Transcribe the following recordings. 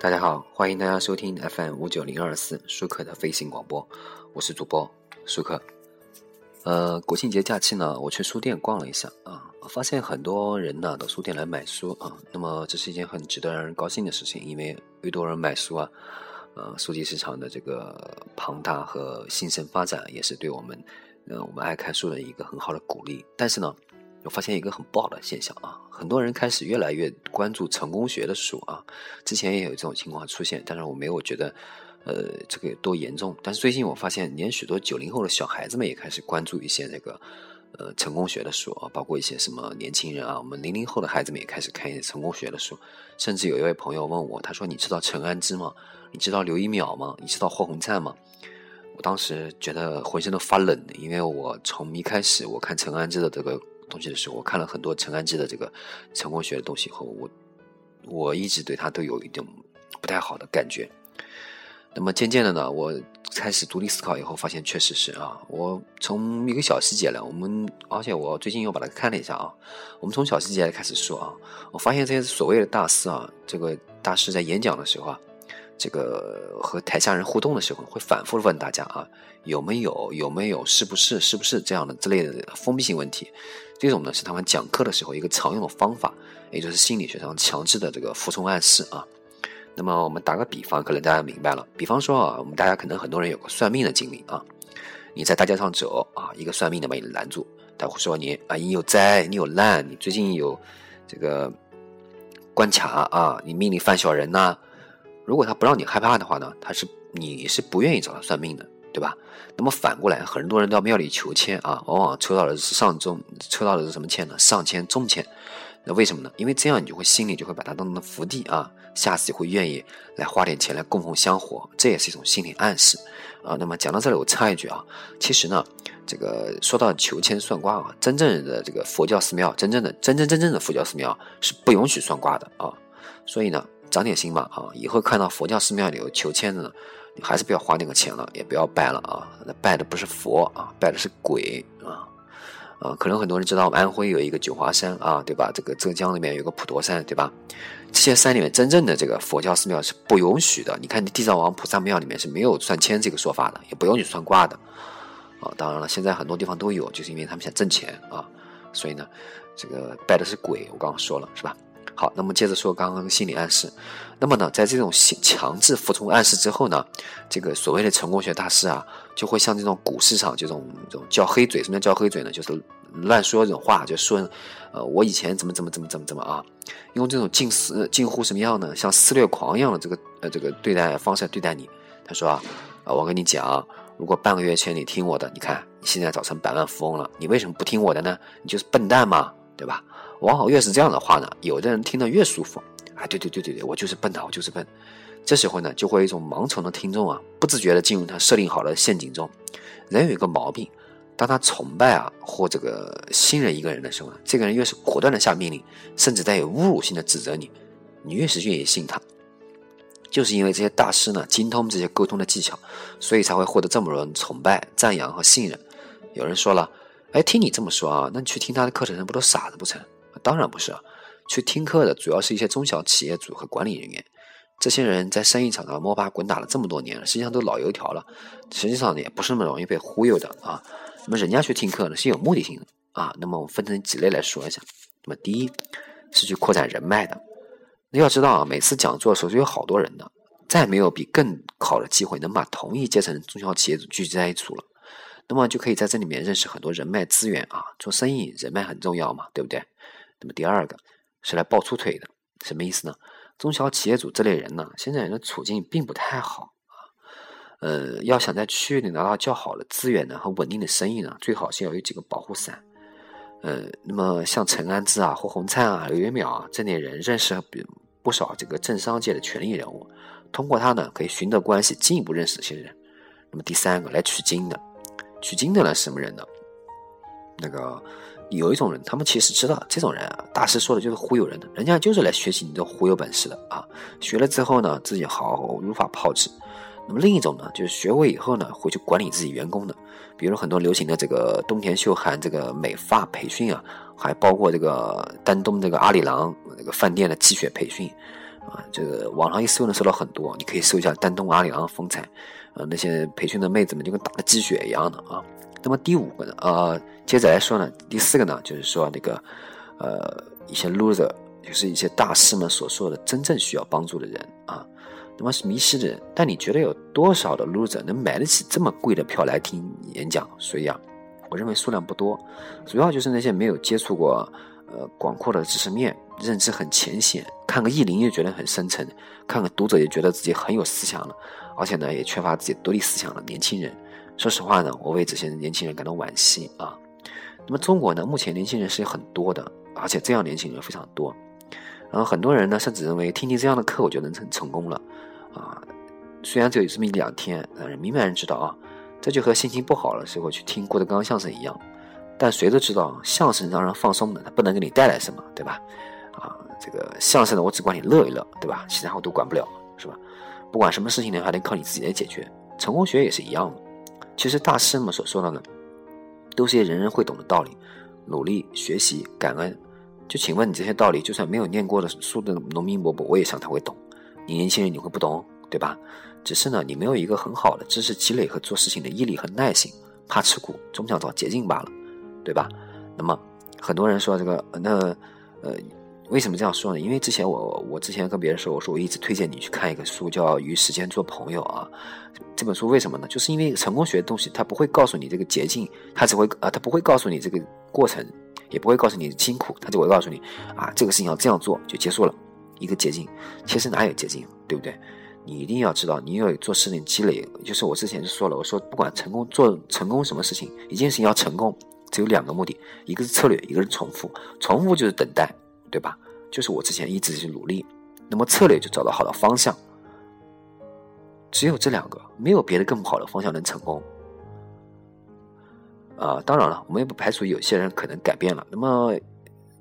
大家好，欢迎大家收听 FM 五九零二四舒克的飞行广播，我是主播舒克。呃，国庆节假期呢，我去书店逛了一下啊，发现很多人呢到书店来买书啊，那么这是一件很值得让人高兴的事情，因为越多人买书啊，呃，书籍市场的这个庞大和兴盛发展，也是对我们，呃，我们爱看书的一个很好的鼓励。但是呢。我发现一个很不好的现象啊，很多人开始越来越关注成功学的书啊。之前也有这种情况出现，但是我没有觉得，呃，这个有多严重。但是最近我发现，连许多九零后的小孩子们也开始关注一些那个，呃，成功学的书啊，包括一些什么年轻人啊，我们零零后的孩子们也开始看一些成功学的书。甚至有一位朋友问我，他说：“你知道陈安之吗？你知道刘一淼吗？你知道霍洪灿吗？”我当时觉得浑身都发冷，因为我从一开始我看陈安之的这个。东西的时候，我看了很多陈安之的这个成功学的东西以后，我我一直对他都有一种不太好的感觉。那么渐渐的呢，我开始独立思考以后，发现确实是啊，我从一个小细节来，我们而且我最近又把它看了一下啊，我们从小细节来开始说啊，我发现这些所谓的大师啊，这个大师在演讲的时候啊。这个和台下人互动的时候，会反复问大家啊，有没有有没有是不是是不是这样的之类的封闭性问题。这种呢是他们讲课的时候一个常用的方法，也就是心理学上强制的这个服从暗示啊。那么我们打个比方，可能大家明白了。比方说啊，我们大家可能很多人有个算命的经历啊，你在大街上走啊，一个算命的把你拦住，他会说你啊，你有灾，你有难，你最近有这个关卡啊，你命里犯小人呐。如果他不让你害怕的话呢，他是你是不愿意找他算命的，对吧？那么反过来，很多人到庙里求签啊，往往抽到的是上中，抽到的是什么签呢？上签、中签。那为什么呢？因为这样你就会心里就会把它当成福地啊，下次就会愿意来花点钱来供奉香火，这也是一种心理暗示啊。那么讲到这里，我插一句啊，其实呢，这个说到求签算卦啊，真正的这个佛教寺庙，真正的真真正正的佛教寺庙是不允许算卦的啊。所以呢。长点心吧啊！以后看到佛教寺庙里有求签的呢，你还是不要花那个钱了，也不要拜了啊！那拜的不是佛啊，拜的是鬼啊！啊，可能很多人知道，安徽有一个九华山啊，对吧？这个浙江里面有个普陀山，对吧？这些山里面真正的这个佛教寺庙是不允许的。你看，地藏王菩萨庙里面是没有算签这个说法的，也不用你算卦的啊。当然了，现在很多地方都有，就是因为他们想挣钱啊。所以呢，这个拜的是鬼，我刚刚说了，是吧？好，那么接着说刚刚心理暗示。那么呢，在这种强制服从暗示之后呢，这个所谓的成功学大师啊，就会像这种股市上这种这种叫黑嘴。什么叫叫黑嘴呢？就是乱说这种话，就说，呃，我以前怎么怎么怎么怎么怎么啊，用这种近似近乎什么样呢？像撕裂狂一样的这个呃这个对待方式对待你。他说啊，啊，我跟你讲，如果半个月前你听我的，你看你现在早成百万富翁了，你为什么不听我的呢？你就是笨蛋嘛，对吧？往往越是这样的话呢，有的人听得越舒服。啊，对对对对对，我就是笨啊，我就是笨。这时候呢，就会有一种盲从的听众啊，不自觉的进入他设定好的陷阱中。人有一个毛病，当他崇拜啊或这个信任一个人的时候呢，这个人越是果断的下命令，甚至带有侮辱性的指责你，你越是愿意信他。就是因为这些大师呢精通这些沟通的技巧，所以才会获得这么多人崇拜、赞扬和信任。有人说了，哎，听你这么说啊，那你去听他的课程人不都傻子不成？当然不是啊，去听课的主要是一些中小企业主和管理人员。这些人在生意场上摸爬滚打了这么多年了，实际上都老油条了。实际上呢，也不是那么容易被忽悠的啊。那么人家去听课呢，是有目的性的啊。那么我们分成几类来说一下。那么第一是去扩展人脉的。那要知道啊，每次讲座的时候是有好多人的，再没有比更好的机会能把同一阶层中小企业主聚集在一处了。那么就可以在这里面认识很多人脉资源啊。做生意人脉很重要嘛，对不对？那么第二个是来抱粗腿的，什么意思呢？中小企业主这类人呢，现在人的处境并不太好啊。呃，要想在区域里拿到较好的资源呢和稳定的生意呢，最好是要有几个保护伞。呃，那么像陈安之啊、霍洪灿啊、刘元淼啊这类人，认识不不少这个政商界的权力人物，通过他呢，可以寻得关系，进一步认识这些人。那么第三个来取经的，取经的呢是什么人呢？那个。有一种人，他们其实知道这种人啊，大师说的就是忽悠人的，人家就是来学习你的忽悠本事的啊。学了之后呢，自己好如法炮制。那么另一种呢，就是学会以后呢，会去管理自己员工的，比如很多流行的这个东田秀涵这个美发培训啊，还包括这个丹东这个阿里郎这个饭店的积雪培训，啊，这个网上一搜能搜到很多，你可以搜一下丹东阿里郎风采，呃，那些培训的妹子们就跟打了鸡血一样的啊。那么第五个呢，呃，接着来说呢，第四个呢，就是说那个，呃，一些 loser，就是一些大师们所说的真正需要帮助的人啊。那么是迷失的人，但你觉得有多少的 loser 能买得起这么贵的票来听演讲？所以啊，我认为数量不多，主要就是那些没有接触过呃广阔的知识面，认知很浅显，看个意林又觉得很深沉，看个读者也觉得自己很有思想了，而且呢也缺乏自己独立思想的年轻人。说实话呢，我为这些年轻人感到惋惜啊。那么中国呢，目前年轻人是有很多的，而且这样年轻人非常多。然后很多人呢，甚至认为听听这样的课我就能成成功了。啊，虽然只有这么一两天，但是明白人知道啊，这就和心情不好的时候去听郭德纲相声一样。但谁都知道，相声让人放松的，它不能给你带来什么，对吧？啊，这个相声呢，我只管你乐一乐，对吧？其他我都管不了，是吧？不管什么事情呢，还得靠你自己来解决。成功学也是一样的。其实大师们所说的呢，都是些人人会懂的道理：努力、学习、感恩。就请问你这些道理，就算没有念过的书的农民伯伯，我也想他会懂。你年轻人你会不懂，对吧？只是呢，你没有一个很好的知识积累和做事情的毅力和耐心，怕吃苦，总想找捷径罢了，对吧？那么很多人说这个，那呃，为什么这样说呢？因为之前我我之前跟别人说，我说我一直推荐你去看一个书，叫《与时间做朋友》啊。这本书为什么呢？就是因为成功学的东西，它不会告诉你这个捷径，它只会啊，它不会告诉你这个过程，也不会告诉你辛苦，它只会告诉你啊，这个事情要这样做就结束了。一个捷径，其实哪有捷径，对不对？你一定要知道，你要有做事情积累。就是我之前就说了，我说不管成功做成功什么事情，一件事情要成功，只有两个目的，一个是策略，一个是重复。重复就是等待，对吧？就是我之前一直去努力，那么策略就找到好的方向。只有这两个，没有别的更好的方向能成功。啊，当然了，我们也不排除有些人可能改变了。那么。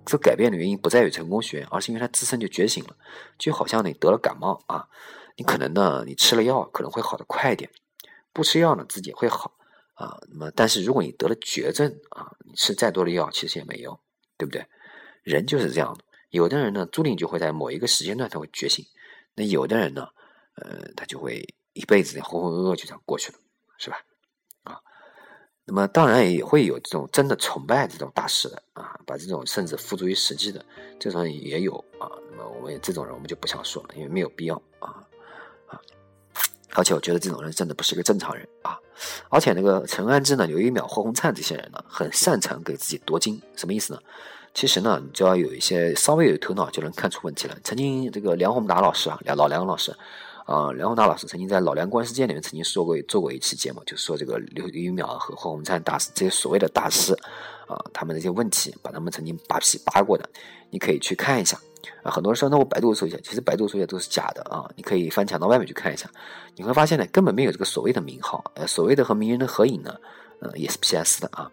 这改变的原因不在于成功学，而是因为他自身就觉醒了，就好像你得了感冒啊，你可能呢，你吃了药可能会好的快一点，不吃药呢自己会好啊。那么，但是如果你得了绝症啊，你吃再多的药其实也没用，对不对？人就是这样的，有的人呢注定就会在某一个时间段他会觉醒，那有的人呢，呃，他就会一辈子浑浑噩噩就这样过去了，是吧？啊那么当然也会有这种真的崇拜这种大师的啊，把这种甚至付诸于实际的这种也有啊。那么我们这种人我们就不想说了，因为没有必要啊啊。而且我觉得这种人真的不是一个正常人啊。而且那个陈安之呢、刘一淼、霍洪灿这些人呢，很擅长给自己夺金，什么意思呢？其实呢，你只要有一些稍微有头脑，就能看出问题了。曾经这个梁宏达老师啊，梁老梁老师。啊，梁宏达老师曾经在《老梁观世界》里面曾经说过做过一期节目，就说这个刘刘一淼和霍洪灿大师这些所谓的大师啊，他们的一些问题，把他们曾经扒皮扒过的，你可以去看一下啊。很多人说，那我百度搜一下，其实百度搜一下都是假的啊。你可以翻墙到外面去看一下，你会发现呢，根本没有这个所谓的名号，呃，所谓的和名人的合影呢，呃，也是 PS 的啊。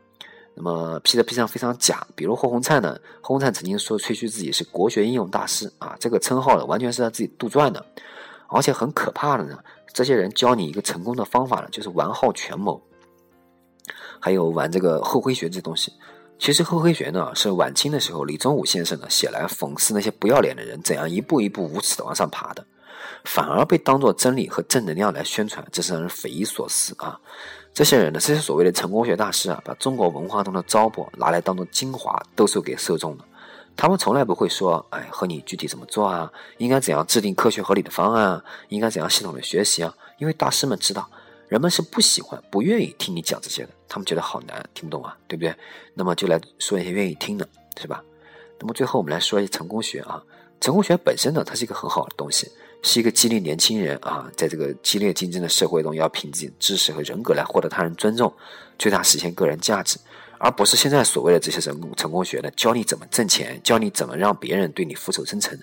那么 P 的 P 上非常假，比如霍洪灿呢，霍洪灿曾经说吹嘘自己是国学应用大师啊，这个称号呢，完全是他自己杜撰的。而且很可怕的呢，这些人教你一个成功的方法呢，就是玩好权谋，还有玩这个厚黑学这东西。其实厚黑学呢，是晚清的时候李宗武先生呢写来讽刺那些不要脸的人怎样一步一步无耻的往上爬的，反而被当做真理和正能量来宣传，这是让人匪夷所思啊！这些人呢，这些所谓的成功学大师啊，把中国文化中的糟粕拿来当做精华兜售给受众的。他们从来不会说，哎，和你具体怎么做啊？应该怎样制定科学合理的方案啊？应该怎样系统的学习啊？因为大师们知道，人们是不喜欢、不愿意听你讲这些的，他们觉得好难，听不懂啊，对不对？那么就来说一些愿意听的，是吧？那么最后我们来说一些成功学啊。成功学本身呢，它是一个很好的东西，是一个激励年轻人啊，在这个激烈竞争的社会中，要凭自己知识和人格来获得他人尊重，最大实现个人价值。而不是现在所谓的这些成功成功学呢，教你怎么挣钱，教你怎么让别人对你俯首称臣，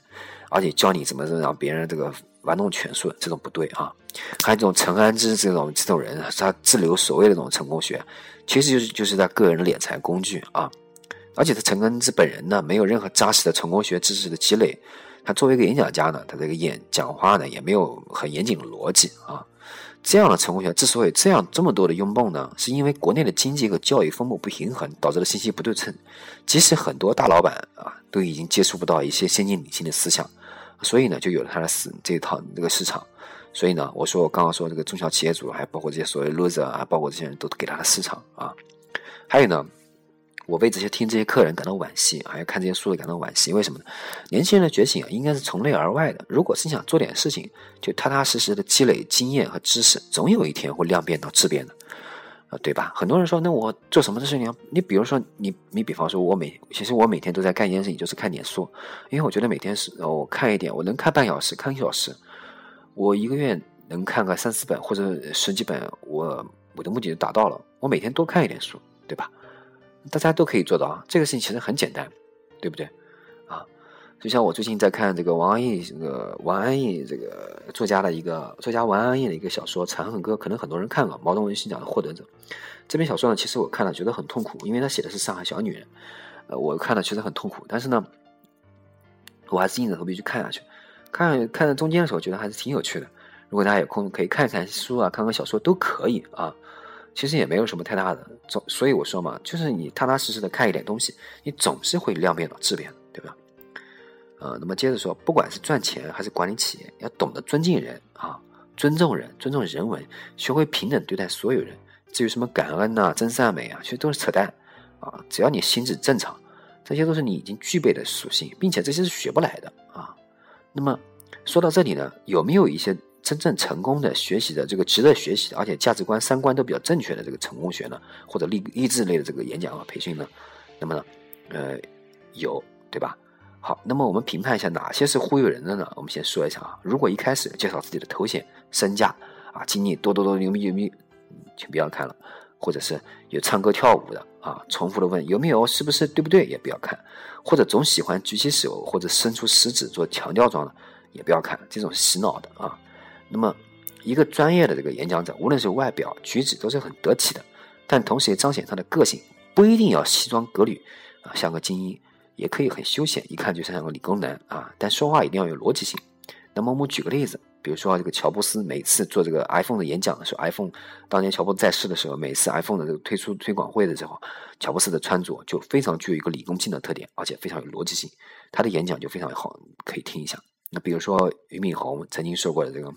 而且教你怎么让别人这个玩弄权术，这种不对啊。还有这种陈安之这种这种人，他自留所谓的这种成功学，其实就是就是他个人的敛财工具啊。而且他陈安之本人呢，没有任何扎实的成功学知识的积累，他作为一个演讲家呢，他这个演讲话呢，也没有很严谨的逻辑啊。这样的成功学之所以这样这么多的拥抱呢，是因为国内的经济和教育分布不平衡导致的信息不对称。即使很多大老板啊，都已经接触不到一些先进理性的思想，所以呢，就有了他的市这一套这个市场。所以呢，我说我刚刚说这个中小企业主，还包括这些所谓 loser 啊，包括这些人都给他的市场啊。还有呢，我为这些听这些客人感到惋惜，还有看这些书的感到惋惜。为什么呢？年轻人的觉醒啊，应该是从内而外的。如果是想做点事情，就踏踏实实的积累经验和知识，总有一天会量变到质变的。啊对吧？很多人说，那我做什么的事情？你比如说，你你比方说，我每其实我每天都在干一件事情，就是看点书，因为我觉得每天是我看一点，我能看半小时，看一小时，我一个月能看个三四本或者十几本，我我的目的就达到了。我每天多看一点书，对吧？大家都可以做到啊，这个事情其实很简单，对不对？啊就像我最近在看这个王安忆，这个王安忆这个作家的一个作家王安忆的一个小说《长恨歌》，可能很多人看了，茅盾文学奖的获得者。这篇小说呢，其实我看了觉得很痛苦，因为他写的是上海小女人，呃，我看了确实很痛苦。但是呢，我还是硬着头皮去看下去。看看到中间的时候，觉得还是挺有趣的。如果大家有空，可以看看书啊，看看小说都可以啊。其实也没有什么太大的，总所以我说嘛，就是你踏踏实实的看一点东西，你总是会量变到质变的，对吧？呃，那么接着说，不管是赚钱还是管理企业，要懂得尊敬人啊，尊重人，尊重人文，学会平等对待所有人。至于什么感恩呐、真善美啊，其实都是扯淡啊。只要你心智正常，这些都是你已经具备的属性，并且这些是学不来的啊。那么说到这里呢，有没有一些真正成功的学习的这个值得学习的，而且价值观、三观都比较正确的这个成功学呢，或者励励志类的这个演讲和培训呢？那么呢，呃，有，对吧？好，那么我们评判一下哪些是忽悠人的呢？我们先说一下啊，如果一开始介绍自己的头衔、身价啊、经历多多多牛逼牛逼，请不要看了；或者是有唱歌跳舞的啊，重复的问有没有是不是对不对，也不要看；或者总喜欢举起手或者伸出食指做强调状的，也不要看，这种洗脑的啊。那么一个专业的这个演讲者，无论是外表举止都是很得体的，但同时也彰显他的个性，不一定要西装革履啊，像个精英。也可以很休闲，一看就像个理工男啊！但说话一定要有逻辑性。那么我们举个例子，比如说这个乔布斯每次做这个 iPhone 的演讲的时候，iPhone 当年乔布斯在世的时候，每次 iPhone 的这个推出推广会的时候，乔布斯的穿着就非常具有一个理工性的特点，而且非常有逻辑性，他的演讲就非常好，可以听一下。那比如说俞敏洪曾经说过的这个。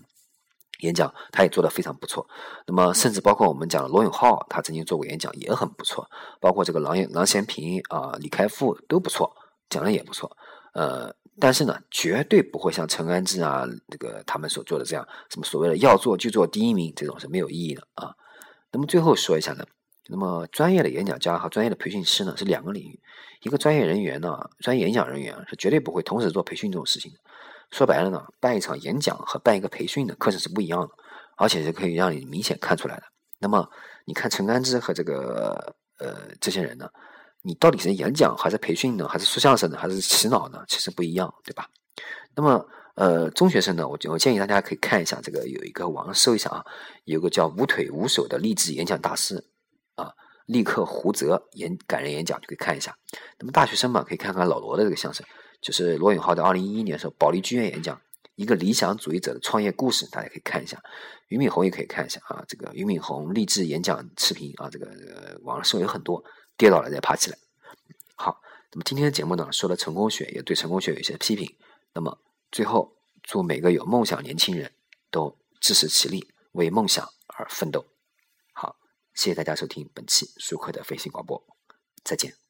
演讲他也做得非常不错，那么甚至包括我们讲的罗永浩，他曾经做过演讲也很不错，包括这个郎郎咸平啊、李开复都不错，讲的也不错，呃，但是呢，绝对不会像陈安之啊这个他们所做的这样，什么所谓的要做就做第一名这种是没有意义的啊。那么最后说一下呢，那么专业的演讲家和专业的培训师呢是两个领域，一个专业人员呢，专业演讲人员是绝对不会同时做培训这种事情的。说白了呢，办一场演讲和办一个培训的课程是不一样的，而且是可以让你明显看出来的。那么，你看陈安之和这个呃这些人呢，你到底是演讲还是培训呢？还是说相声呢？还是洗脑呢？其实不一样，对吧？那么，呃，中学生呢，我我建议大家可以看一下这个有一个网上搜一下啊，有个叫无腿无手的励志演讲大师啊，立刻胡泽演感人演讲就可以看一下。那么大学生嘛，可以看看老罗的这个相声。就是罗永浩在二零一一年的时候，保利剧院演讲一个理想主义者的创业故事，大家可以看一下。俞敏洪也可以看一下啊，这个俞敏洪励志演讲视频啊，这个网上有很多，跌倒了再爬起来。好，那么今天的节目呢，说了成功学，也对成功学有一些批评。那么最后，祝每个有梦想年轻人都自食其力，为梦想而奋斗。好，谢谢大家收听本期舒克的飞行广播，再见。